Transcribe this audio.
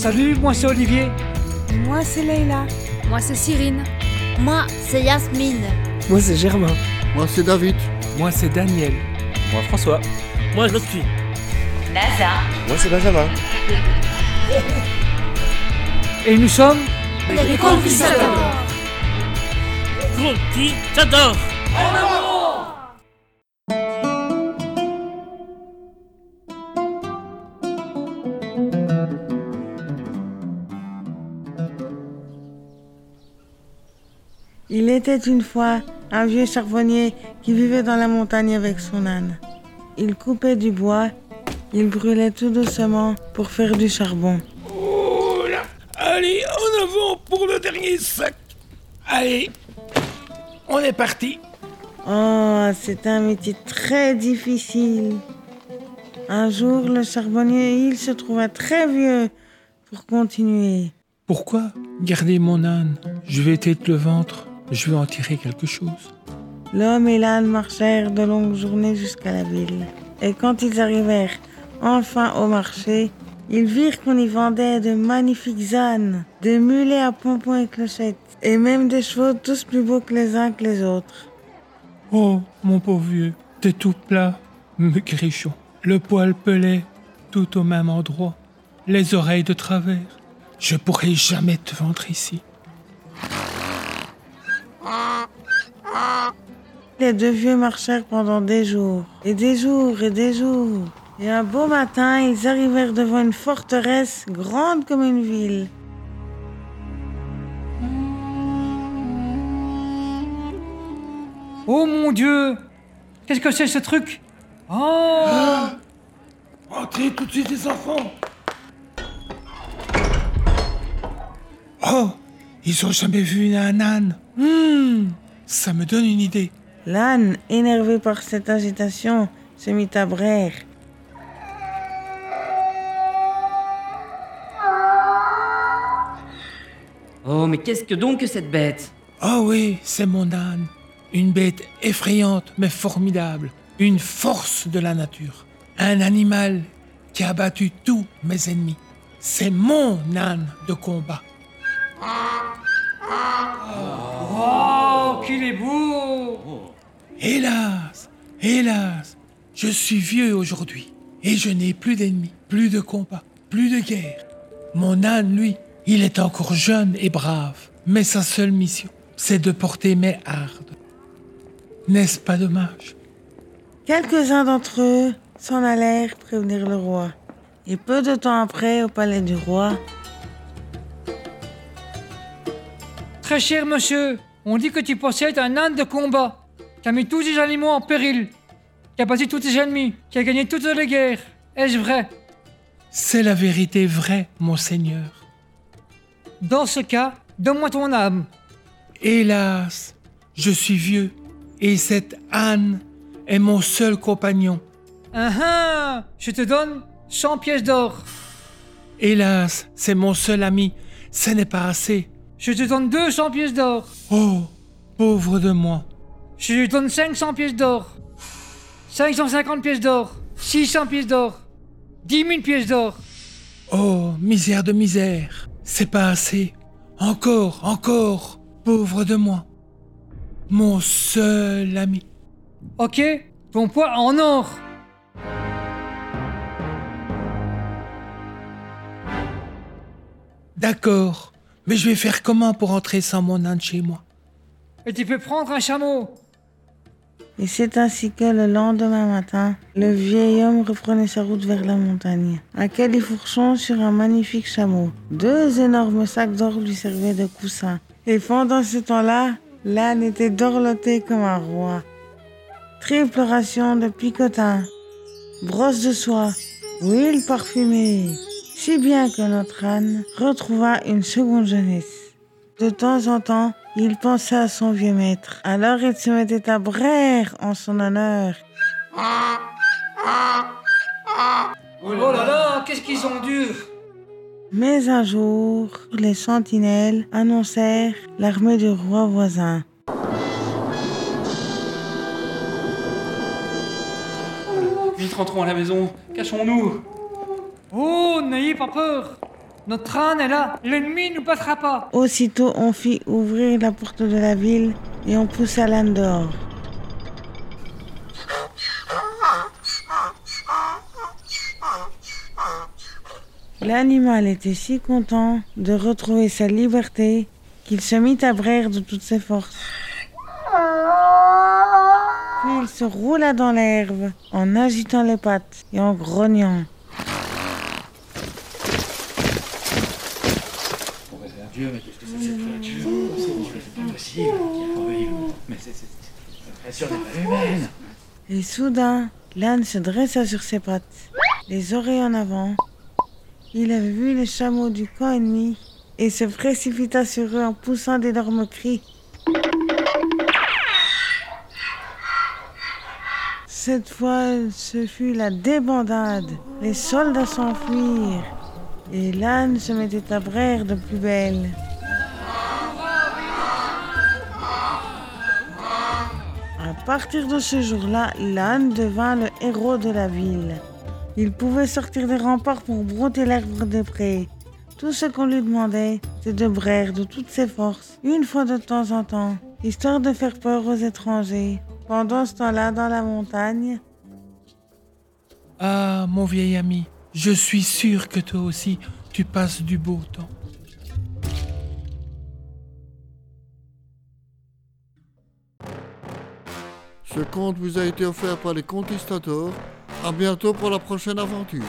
Salut, moi c'est Olivier. Moi, c'est Leïla. Moi, c'est Cyrine. Moi, c'est Yasmine. Moi, c'est Germain. Moi, c'est David. Moi, c'est Daniel. Moi, François. Moi, je suis. Laza. Moi, c'est Benjamin. Et nous sommes les conquistadors. Conquistadors. En avant était une fois un vieux charbonnier qui vivait dans la montagne avec son âne. Il coupait du bois, il brûlait tout doucement pour faire du charbon. Oh là Allez, en avant pour le dernier sac Allez, on est parti Oh, c'est un métier très difficile. Un jour, le charbonnier, il se trouva très vieux pour continuer. Pourquoi garder mon âne? Je vais tête le ventre, je vais en tirer quelque chose. L'homme et l'âne marchèrent de longues journées jusqu'à la ville. Et quand ils arrivèrent enfin au marché, ils virent qu'on y vendait de magnifiques ânes, des mulets à pompons et clochettes, et même des chevaux tous plus beaux que les uns que les autres. Oh, mon pauvre vieux, t'es tout plat, grichon. Le poil pelé, tout au même endroit. Les oreilles de travers. Je pourrai jamais te vendre ici. Les deux vieux marchèrent pendant des jours, et des jours, et des jours. Et un beau matin, ils arrivèrent devant une forteresse grande comme une ville. Oh mon Dieu! Qu'est-ce que c'est ce truc? Oh! Ah Entrez tout de suite les enfants! Oh! Ils ont jamais vu un âne. Hmm, Ça me donne une idée. L'âne, énervé par cette agitation, se mit à braire. Oh, mais qu'est-ce que donc que cette bête? Oh oui, c'est mon âne. Une bête effrayante mais formidable. Une force de la nature. Un animal qui a battu tous mes ennemis. C'est mon âne de combat. Oh, qu'il est beau Hélas, hélas, je suis vieux aujourd'hui et je n'ai plus d'ennemis, plus de combats, plus de guerre. Mon âne, lui, il est encore jeune et brave, mais sa seule mission, c'est de porter mes hardes. N'est-ce pas dommage? Quelques-uns d'entre eux s'en allèrent prévenir le roi. Et peu de temps après, au palais du roi, Très cher monsieur, on dit que tu possèdes un âne de combat, qui a mis tous les animaux en péril, qui a battu tous tes ennemis, qui a gagné toutes les guerres. Est-ce vrai? C'est la vérité vraie, monseigneur. Dans ce cas, donne-moi ton âme. Hélas, je suis vieux, et cette âne est mon seul compagnon. Ah ah Je te donne 100 pièces d'or. Hélas, c'est mon seul ami, ce n'est pas assez. Je te donne 200 pièces d'or. Oh, pauvre de moi. Je te donne 500 pièces d'or. 550 pièces d'or. 600 pièces d'or. 10 000 pièces d'or. Oh, misère de misère. C'est pas assez. Encore, encore, pauvre de moi. Mon seul ami. Ok, ton poids en or. D'accord. Mais je vais faire comment pour entrer sans mon âne chez moi? Et tu peux prendre un chameau. Et c'est ainsi que le lendemain matin, le vieil homme reprenait sa route vers la montagne, à califourchon sur un magnifique chameau. Deux énormes sacs d'or lui servaient de coussin. Et pendant ce temps-là, l'âne était dorloté comme un roi. Triple ration de picotin, brosse de soie, huile parfumée, si bien que notre âne retrouva une seconde jeunesse. De temps en temps, il pensait à son vieux maître. Alors il se mettait à braire en son honneur. Oh là là, qu'est-ce qu'ils ont dur Mais un jour, les sentinelles annoncèrent l'armée du roi voisin. Vite rentrons à la maison, cachons-nous. Oh, n'ayez pas peur. Notre âne est là, l'ennemi ne passera pas. Aussitôt, on fit ouvrir la porte de la ville et on poussa l'âne dehors. L'animal était si content de retrouver sa liberté qu'il se mit à braire de toutes ses forces. Puis il se roula dans l'herbe en agitant les pattes et en grognant. Et soudain, l'âne se dressa sur ses pattes, les oreilles en avant. Il avait vu les chameaux du camp ennemi et se précipita sur eux en poussant d'énormes cris. Cette fois, ce fut la débandade. Les soldats s'enfuirent et l'âne se mettait à braire de plus belle. À partir de ce jour-là, l'âne devint le héros de la ville. Il pouvait sortir des remparts pour brouter l'herbe des prés. Tout ce qu'on lui demandait, c'est de braire de toutes ses forces, une fois de temps en temps, histoire de faire peur aux étrangers. Pendant ce temps-là, dans la montagne, Ah, mon vieil ami, je suis sûr que toi aussi, tu passes du beau temps. Ce conte vous a été offert par les Conquistadors. À bientôt pour la prochaine aventure.